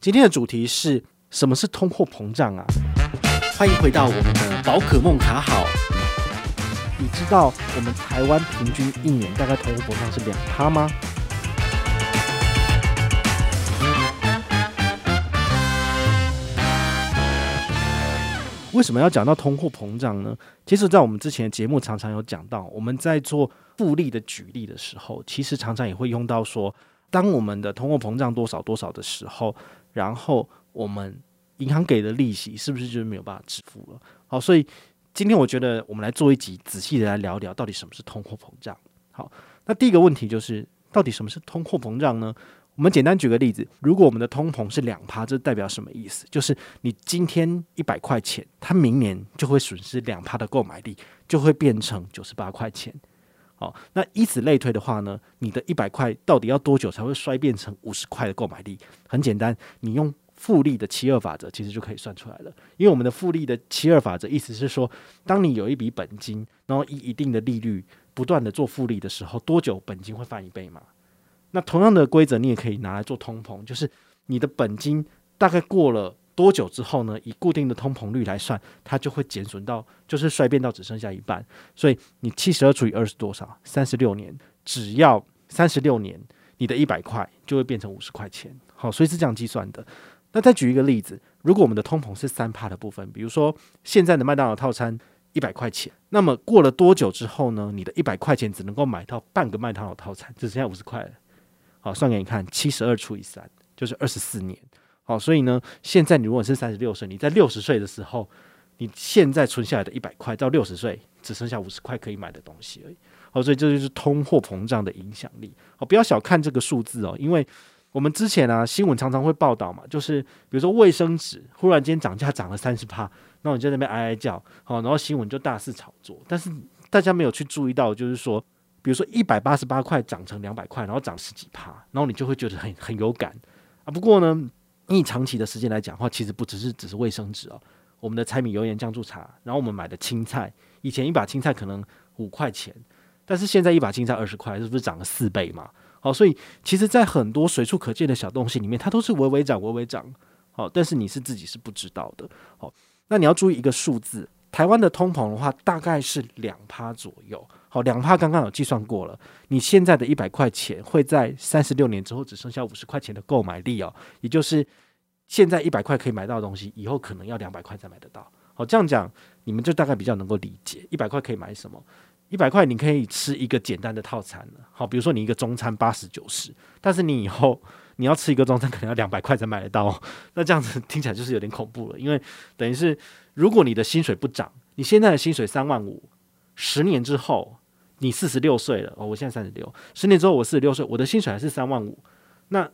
今天的主题是什么是通货膨胀啊？欢迎回到我们的宝可梦卡好。你知道我们台湾平均一年大概通货膨胀是两趴吗？为什么要讲到通货膨胀呢？其实，在我们之前的节目常常有讲到，我们在做复利的举例的时候，其实常常也会用到说，当我们的通货膨胀多少多少的时候。然后我们银行给的利息是不是就是没有办法支付了？好，所以今天我觉得我们来做一集仔细的来聊聊，到底什么是通货膨胀。好，那第一个问题就是，到底什么是通货膨胀呢？我们简单举个例子，如果我们的通膨是两趴，这代表什么意思？就是你今天一百块钱，它明年就会损失两趴的购买力，就会变成九十八块钱。好，那以此类推的话呢，你的一百块到底要多久才会衰变成五十块的购买力？很简单，你用复利的七二法则，其实就可以算出来了。因为我们的复利的七二法则意思是说，当你有一笔本金，然后以一定的利率不断的做复利的时候，多久本金会翻一倍嘛？那同样的规则，你也可以拿来做通膨，就是你的本金大概过了。多久之后呢？以固定的通膨率来算，它就会减损到，就是衰变到只剩下一半。所以你七十二除以二是多少？三十六年，只要三十六年，你的一百块就会变成五十块钱。好，所以是这样计算的。那再举一个例子，如果我们的通膨是三趴的部分，比如说现在的麦当劳套餐一百块钱，那么过了多久之后呢？你的一百块钱只能够买到半个麦当劳套餐，只剩下五十块了。好，算给你看，七十二除以三就是二十四年。好，所以呢，现在你如果是三十六岁，你在六十岁的时候，你现在存下来的一百块，到六十岁只剩下五十块可以买的东西而已。好，所以这就是通货膨胀的影响力。好，不要小看这个数字哦，因为我们之前啊新闻常常会报道嘛，就是比如说卫生纸忽然间涨价涨了三十趴，那你在那边哀哀叫，好，然后新闻就大肆炒作。但是大家没有去注意到，就是说，比如说一百八十八块涨成两百块，然后涨十几趴，然后你就会觉得很很有感啊。不过呢。你长期的时间来讲的话，其实不只是只是卫生纸哦，我们的柴米油盐酱醋茶，然后我们买的青菜，以前一把青菜可能五块钱，但是现在一把青菜二十块，是不是涨了四倍嘛？好，所以其实，在很多随处可见的小东西里面，它都是微微涨，微微涨。好，但是你是自己是不知道的。好，那你要注意一个数字，台湾的通膨的话，大概是两趴左右。好，两趴刚刚有计算过了。你现在的一百块钱会在三十六年之后只剩下五十块钱的购买力哦，也就是现在一百块可以买到的东西，以后可能要两百块才买得到。好，这样讲你们就大概比较能够理解，一百块可以买什么？一百块你可以吃一个简单的套餐了。好，比如说你一个中餐八十九十，但是你以后你要吃一个中餐可能要两百块才买得到。那这样子听起来就是有点恐怖了，因为等于是如果你的薪水不涨，你现在的薪水三万五。十年之后，你四十六岁了哦，我现在三十六。十年之后，我四十六岁，我的薪水还是三万五，那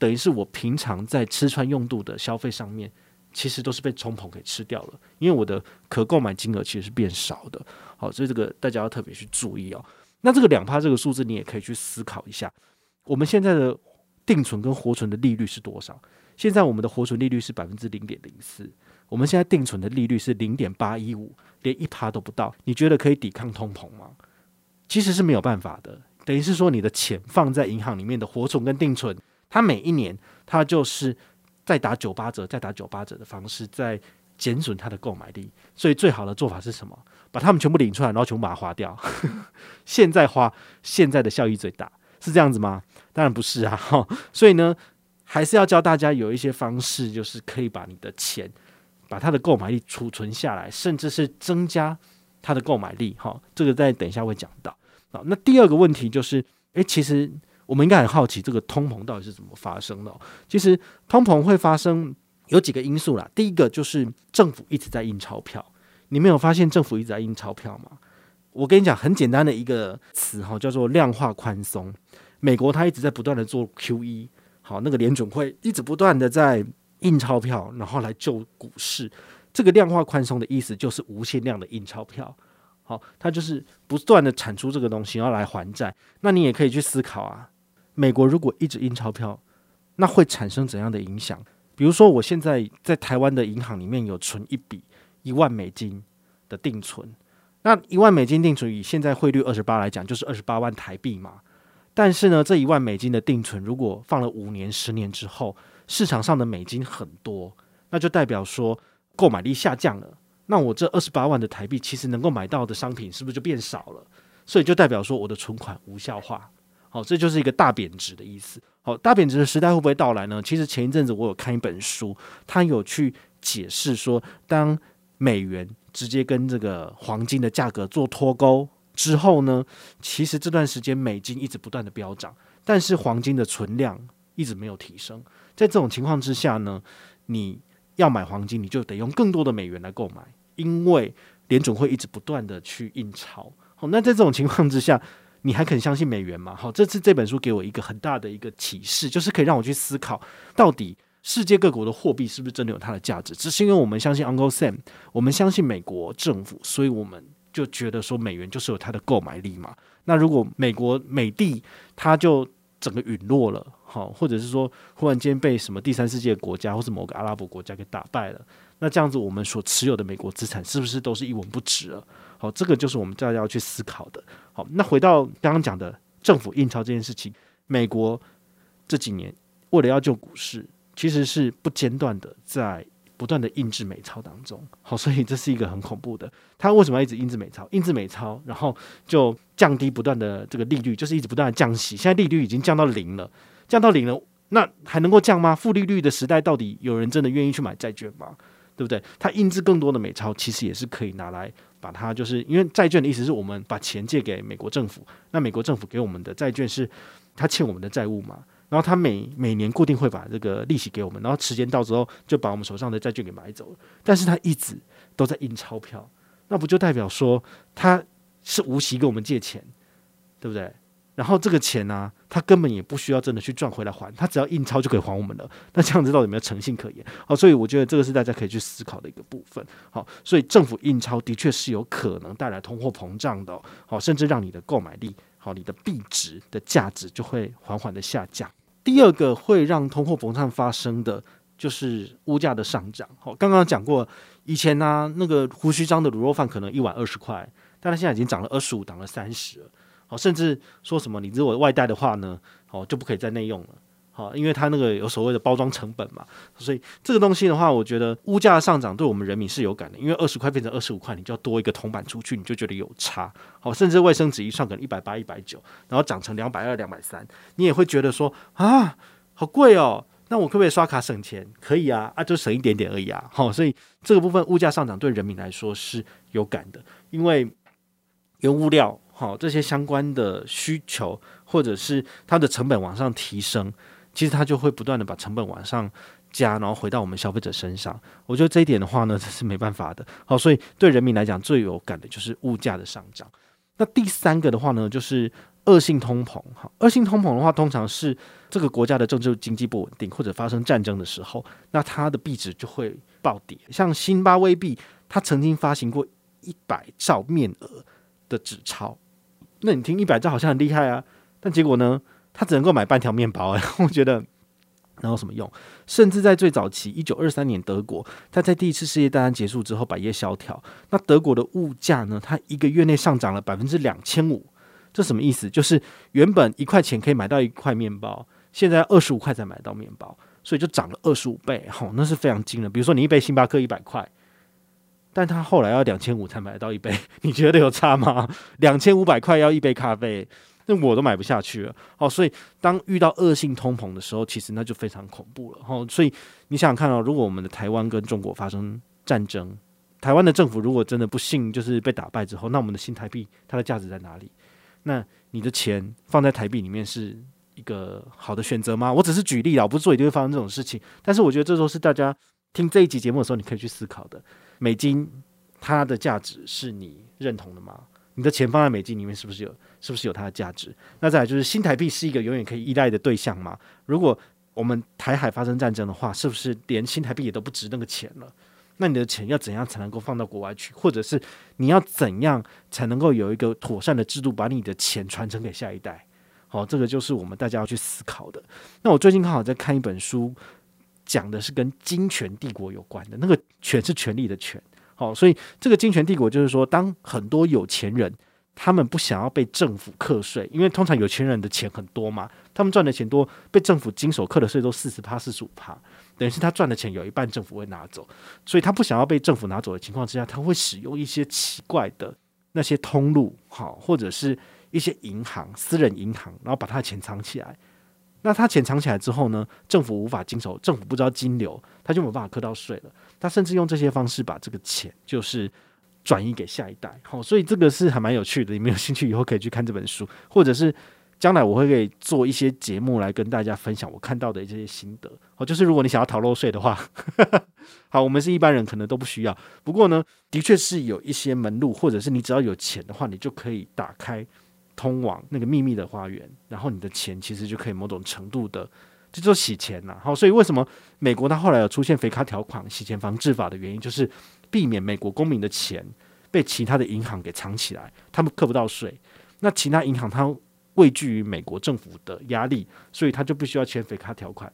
等于是我平常在吃穿用度的消费上面，其实都是被冲捧给吃掉了，因为我的可购买金额其实是变少的。好，所以这个大家要特别去注意哦。那这个两趴这个数字，你也可以去思考一下，我们现在的定存跟活存的利率是多少？现在我们的活存利率是百分之零点零四。我们现在定存的利率是零点八一五，连一趴都不到。你觉得可以抵抗通膨吗？其实是没有办法的。等于是说，你的钱放在银行里面的活存跟定存，它每一年它就是在打九八折，再打九八折的方式在减损它的购买力。所以最好的做法是什么？把它们全部领出来，然后全部把它花掉。现在花，现在的效益最大，是这样子吗？当然不是啊。哈所以呢，还是要教大家有一些方式，就是可以把你的钱。把它的购买力储存下来，甚至是增加它的购买力，哈，这个再等一下会讲到。好，那第二个问题就是，诶，其实我们应该很好奇，这个通膨到底是怎么发生的？其实通膨会发生有几个因素啦。第一个就是政府一直在印钞票，你没有发现政府一直在印钞票吗？我跟你讲，很简单的一个词哈，叫做量化宽松。美国它一直在不断的做 QE，好，那个联准会一直不断的在。印钞票，然后来救股市。这个量化宽松的意思就是无限量的印钞票。好，它就是不断的产出这个东西，然后来还债。那你也可以去思考啊，美国如果一直印钞票，那会产生怎样的影响？比如说，我现在在台湾的银行里面有存一笔一万美金的定存，那一万美金定存以现在汇率二十八来讲，就是二十八万台币嘛。但是呢，这一万美金的定存如果放了五年、十年之后，市场上的美金很多，那就代表说购买力下降了。那我这二十八万的台币，其实能够买到的商品是不是就变少了？所以就代表说我的存款无效化。好，这就是一个大贬值的意思。好，大贬值的时代会不会到来呢？其实前一阵子我有看一本书，它有去解释说，当美元直接跟这个黄金的价格做脱钩之后呢，其实这段时间美金一直不断的飙涨，但是黄金的存量一直没有提升。在这种情况之下呢，你要买黄金，你就得用更多的美元来购买。因为联总会一直不断的去印钞，好，那在这种情况之下，你还肯相信美元吗？好，这次这本书给我一个很大的一个启示，就是可以让我去思考，到底世界各国的货币是不是真的有它的价值？只是因为我们相信 Uncle Sam，我们相信美国政府，所以我们就觉得说美元就是有它的购买力嘛。那如果美国美帝它就整个陨落了，好，或者是说忽然间被什么第三世界国家或是某个阿拉伯国家给打败了。那这样子，我们所持有的美国资产是不是都是一文不值了？好，这个就是我们大家要去思考的。好，那回到刚刚讲的政府印钞这件事情，美国这几年为了要救股市，其实是不间断的在不断的印制美钞当中。好，所以这是一个很恐怖的。他为什么要一直印制美钞？印制美钞，然后就降低不断的这个利率，就是一直不断的降息。现在利率已经降到零了，降到零了，那还能够降吗？负利率的时代，到底有人真的愿意去买债券吗？对不对？他印制更多的美钞，其实也是可以拿来把它，就是因为债券的意思是我们把钱借给美国政府，那美国政府给我们的债券是他欠我们的债务嘛，然后他每每年固定会把这个利息给我们，然后时间到之后就把我们手上的债券给买走了，但是他一直都在印钞票，那不就代表说他是无息给我们借钱，对不对？然后这个钱呢、他根本也不需要真的去赚回来还，他只要印钞就可以还我们了。那这样子到底有没有诚信可言？好，所以我觉得这个是大家可以去思考的一个部分。好，所以政府印钞的确是有可能带来通货膨胀的。好，甚至让你的购买力，好，你的币值的价值就会缓缓的下降。第二个会让通货膨胀发生的就是物价的上涨。好，刚刚讲过，以前呢、那个胡须张的卤肉饭可能一碗二十块，但它现在已经涨了二十五，涨了三十了。哦，甚至说什么你如果外带的话呢，哦就不可以再内用了，啊，因为它那个有所谓的包装成本嘛，所以这个东西的话，我觉得物价上涨对我们人民是有感的，因为二十块变成二十五块，你就要多一个铜板出去，你就觉得有差，好，甚至卫生纸一算可能一百八、一百九，然后涨成两百二、两百三，你也会觉得说啊，好贵哦，那我可不可以刷卡省钱？可以啊，啊就省一点点而已啊，好，所以这个部分物价上涨对人民来说是有感的，因为原物料。好，这些相关的需求，或者是它的成本往上提升，其实它就会不断的把成本往上加，然后回到我们消费者身上。我觉得这一点的话呢，这是没办法的。好，所以对人民来讲最有感的就是物价的上涨。那第三个的话呢，就是恶性通膨。好，恶性通膨的话，通常是这个国家的政治经济不稳定，或者发生战争的时候，那它的币值就会暴跌。像辛巴威币，它曾经发行过一百兆面额的纸钞。那你听一百兆好像很厉害啊，但结果呢，他只能够买半条面包哎，我觉得能有什么用？甚至在最早期，一九二三年，德国他在第一次世界大战结束之后百业萧条，那德国的物价呢，它一个月内上涨了百分之两千五，这什么意思？就是原本一块钱可以买到一块面包，现在二十五块才买到面包，所以就涨了二十五倍，吼，那是非常惊人。比如说你一杯星巴克一百块。但他后来要两千五才买到一杯，你觉得有差吗？两千五百块要一杯咖啡，那我都买不下去了。哦，所以当遇到恶性通膨的时候，其实那就非常恐怖了。哦，所以你想想看哦，如果我们的台湾跟中国发生战争，台湾的政府如果真的不幸就是被打败之后，那我们的新台币它的价值在哪里？那你的钱放在台币里面是一个好的选择吗？我只是举例啊，不是说一定会发生这种事情，但是我觉得这都是大家听这一集节目的时候，你可以去思考的。美金它的价值是你认同的吗？你的钱放在美金里面是不是有是不是有它的价值？那再来就是新台币是一个永远可以依赖的对象吗？如果我们台海发生战争的话，是不是连新台币也都不值那个钱了？那你的钱要怎样才能够放到国外去？或者是你要怎样才能够有一个妥善的制度，把你的钱传承给下一代？好，这个就是我们大家要去思考的。那我最近刚好在看一本书。讲的是跟金权帝国有关的，那个权是权力的权，哦，所以这个金权帝国就是说，当很多有钱人他们不想要被政府课税，因为通常有钱人的钱很多嘛，他们赚的钱多，被政府经手课的税都四十趴、四十五趴，等于是他赚的钱有一半政府会拿走，所以他不想要被政府拿走的情况之下，他会使用一些奇怪的那些通路，好，或者是一些银行、私人银行，然后把他的钱藏起来。那他钱藏起来之后呢，政府无法经手，政府不知道金流，他就没办法课到税了。他甚至用这些方式把这个钱就是。转移给下一代，好，所以这个是还蛮有趣的。你们有兴趣以后可以去看这本书，或者是将来我会给做一些节目来跟大家分享我看到的这些心得。好，就是如果你想要逃漏税的话，好，我们是一般人可能都不需要。不过呢，的确是有一些门路，或者是你只要有钱的话，你就可以打开通往那个秘密的花园，然后你的钱其实就可以某种程度的，这就做洗钱呐。好，所以为什么美国它后来有出现肥咖条款、洗钱防治法的原因，就是。避免美国公民的钱被其他的银行给藏起来，他们课不到税。那其他银行它畏惧于美国政府的压力，所以他就必须要签肥咖条款。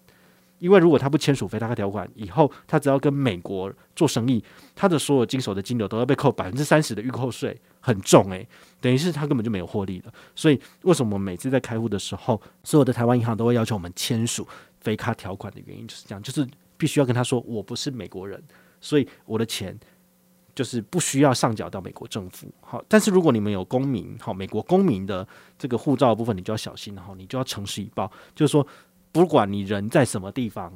因为如果他不签署肥咖条款，以后他只要跟美国做生意，他的所有经手的金流都要被扣百分之三十的预扣税，很重诶、等于是他根本就没有获利了。所以为什么每次在开户的时候，所有的台湾银行都会要求我们签署非卡条款的原因就是这样，就是必须要跟他说我不是美国人。所以我的钱就是不需要上缴到美国政府，好，但是如果你们有公民，好，美国公民的这个护照部分，你就要小心，然后你就要诚实以报，就是说，不管你人在什么地方，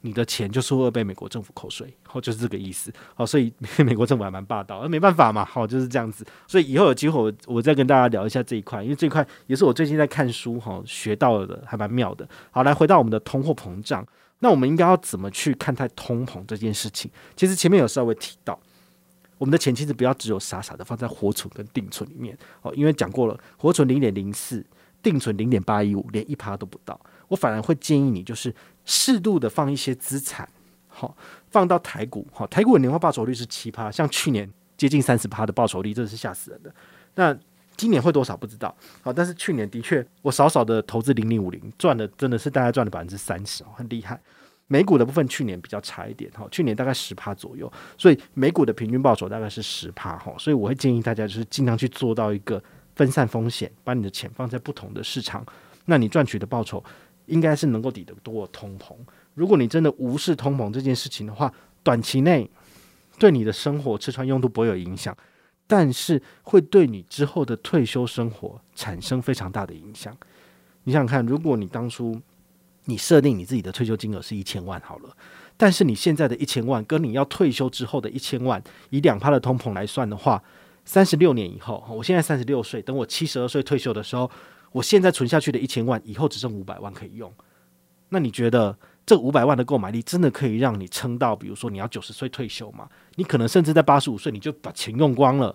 你的钱就是会被美国政府扣税，好，就是这个意思，好，所以 美国政府还蛮霸道，那没办法嘛，好，就是这样子，所以以后有机会我我再跟大家聊一下这一块，因为这一块也是我最近在看书哈学到的，还蛮妙的。好，来回到我们的通货膨胀。那我们应该要怎么去看待通膨这件事情？其实前面有稍微提到，我们的钱其实不要只有傻傻的放在活存跟定存里面哦，因为讲过了，活存零点零四，定存零点八一五，连一趴都不到。我反而会建议你，就是适度的放一些资产，好，放到台股，好，台股的年化报酬率是七趴，像去年接近三十趴的报酬率，真的是吓死人的。那今年会多少不知道，好，但是去年的确我少少的投资零零五零赚的真的是大概赚了百分之三十哦，很厉害。美股的部分去年比较差一点哈，去年大概十趴左右，所以美股的平均报酬大概是十趴哈，所以我会建议大家就是尽量去做到一个分散风险，把你的钱放在不同的市场，那你赚取的报酬应该是能够抵得过通膨。如果你真的无视通膨这件事情的话，短期内对你的生活吃穿用度不会有影响。但是会对你之后的退休生活产生非常大的影响。你想想看，如果你当初你设定你自己的退休金额是一千万好了，但是你现在的一千万跟你要退休之后的一千万，以两趴的通膨来算的话，三十六年以后，我现在三十六岁，等我七十二岁退休的时候，我现在存下去的一千万，以后只剩五百万可以用。那你觉得？这五百万的购买力真的可以让你撑到，比如说你要九十岁退休吗？你可能甚至在八十五岁你就把钱用光了，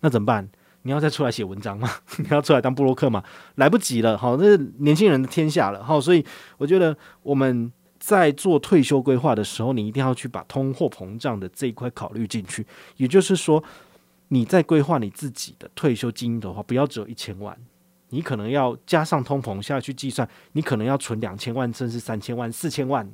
那怎么办？你要再出来写文章吗？你要出来当布洛克吗？来不及了，好，这是年轻人的天下了，好，所以我觉得我们在做退休规划的时候，你一定要去把通货膨胀的这一块考虑进去。也就是说，你在规划你自己的退休金的话，不要只有一千万。你可能要加上通膨下去计算，你可能要存两千万，甚至三千万、四千万，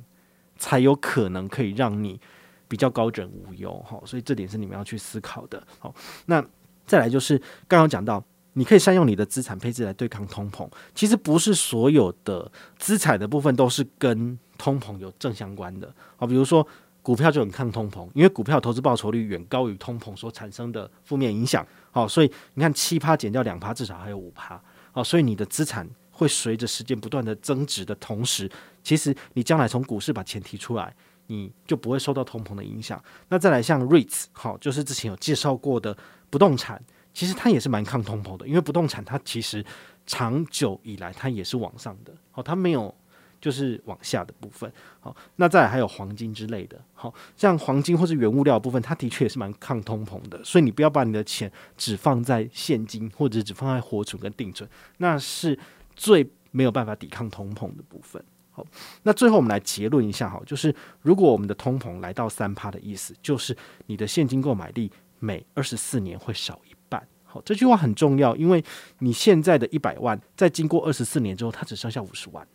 才有可能可以让你比较高枕无忧。哈，所以这点是你们要去思考的。好，那再来就是刚刚讲到，你可以善用你的资产配置来对抗通膨。其实不是所有的资产的部分都是跟通膨有正相关的。好，比如说股票就很抗通膨，因为股票投资报酬率远高于通膨所产生的负面影响。好，所以你看七趴减掉两趴，至少还有五趴。哦，所以你的资产会随着时间不断的增值的同时，其实你将来从股市把钱提出来，你就不会受到通膨的影响。那再来像 REITs，好，就是之前有介绍过的不动产，其实它也是蛮抗通膨的，因为不动产它其实长久以来它也是往上的，好，它没有。就是往下的部分，好，那再还有黄金之类的，好像黄金或是原物料部分，它的确也是蛮抗通膨的，所以你不要把你的钱只放在现金或者只放在活存跟定存，那是最没有办法抵抗通膨的部分。好，那最后我们来结论一下，哈，就是如果我们的通膨来到三趴的意思，就是你的现金购买力每二十四年会少一半。好，这句话很重要，因为你现在的一百万，在经过二十四年之后，它只剩下五十万。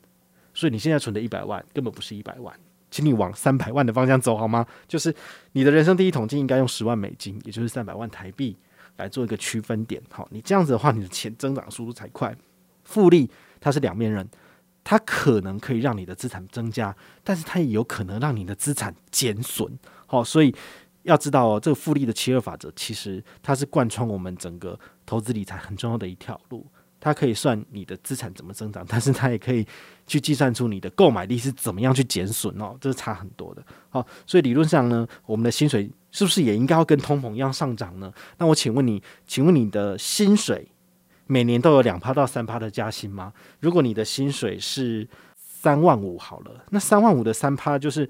所以你现在存的一百万根本不是一百万，请你往三百万的方向走好吗？就是你的人生第一桶金应该用十万美金，也就是三百万台币来做一个区分点。好，你这样子的话，你的钱增长速度才快。复利它是两面刃，它可能可以让你的资产增加，但是它也有可能让你的资产减损。好，所以要知道哦，这个复利的七二法则，其实它是贯穿我们整个投资理财很重要的一条路。它可以算你的资产怎么增长，但是它也可以去计算出你的购买力是怎么样去减损哦，这是差很多的。好，所以理论上呢，我们的薪水是不是也应该要跟通膨一样上涨呢？那我请问你，请问你的薪水每年都有两趴到三趴的加薪吗？如果你的薪水是三万五好了，那三万五的三趴就是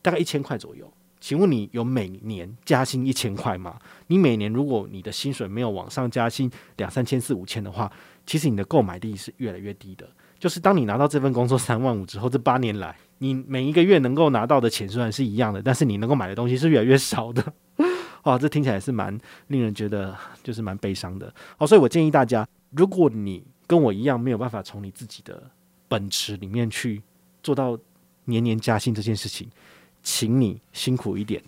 大概一千块左右。请问你有每年加薪一千块吗？你每年如果你的薪水没有往上加薪两三千四五千的话，其实你的购买力是越来越低的。就是当你拿到这份工作三万五之后，这八年来你每一个月能够拿到的钱虽然是一样的，但是你能够买的东西是越来越少的。哇，这听起来是蛮令人觉得就是蛮悲伤的。好，所以我建议大家，如果你跟我一样没有办法从你自己的本职里面去做到年年加薪这件事情。请你辛苦一点，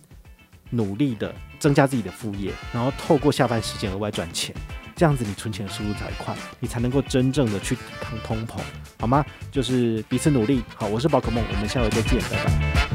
努力的增加自己的副业，然后透过下班时间额外赚钱，这样子你存钱的速度才快，你才能够真正的去抵抗通膨，好吗？就是彼此努力。好，我是宝可梦，我们下回再见，拜拜。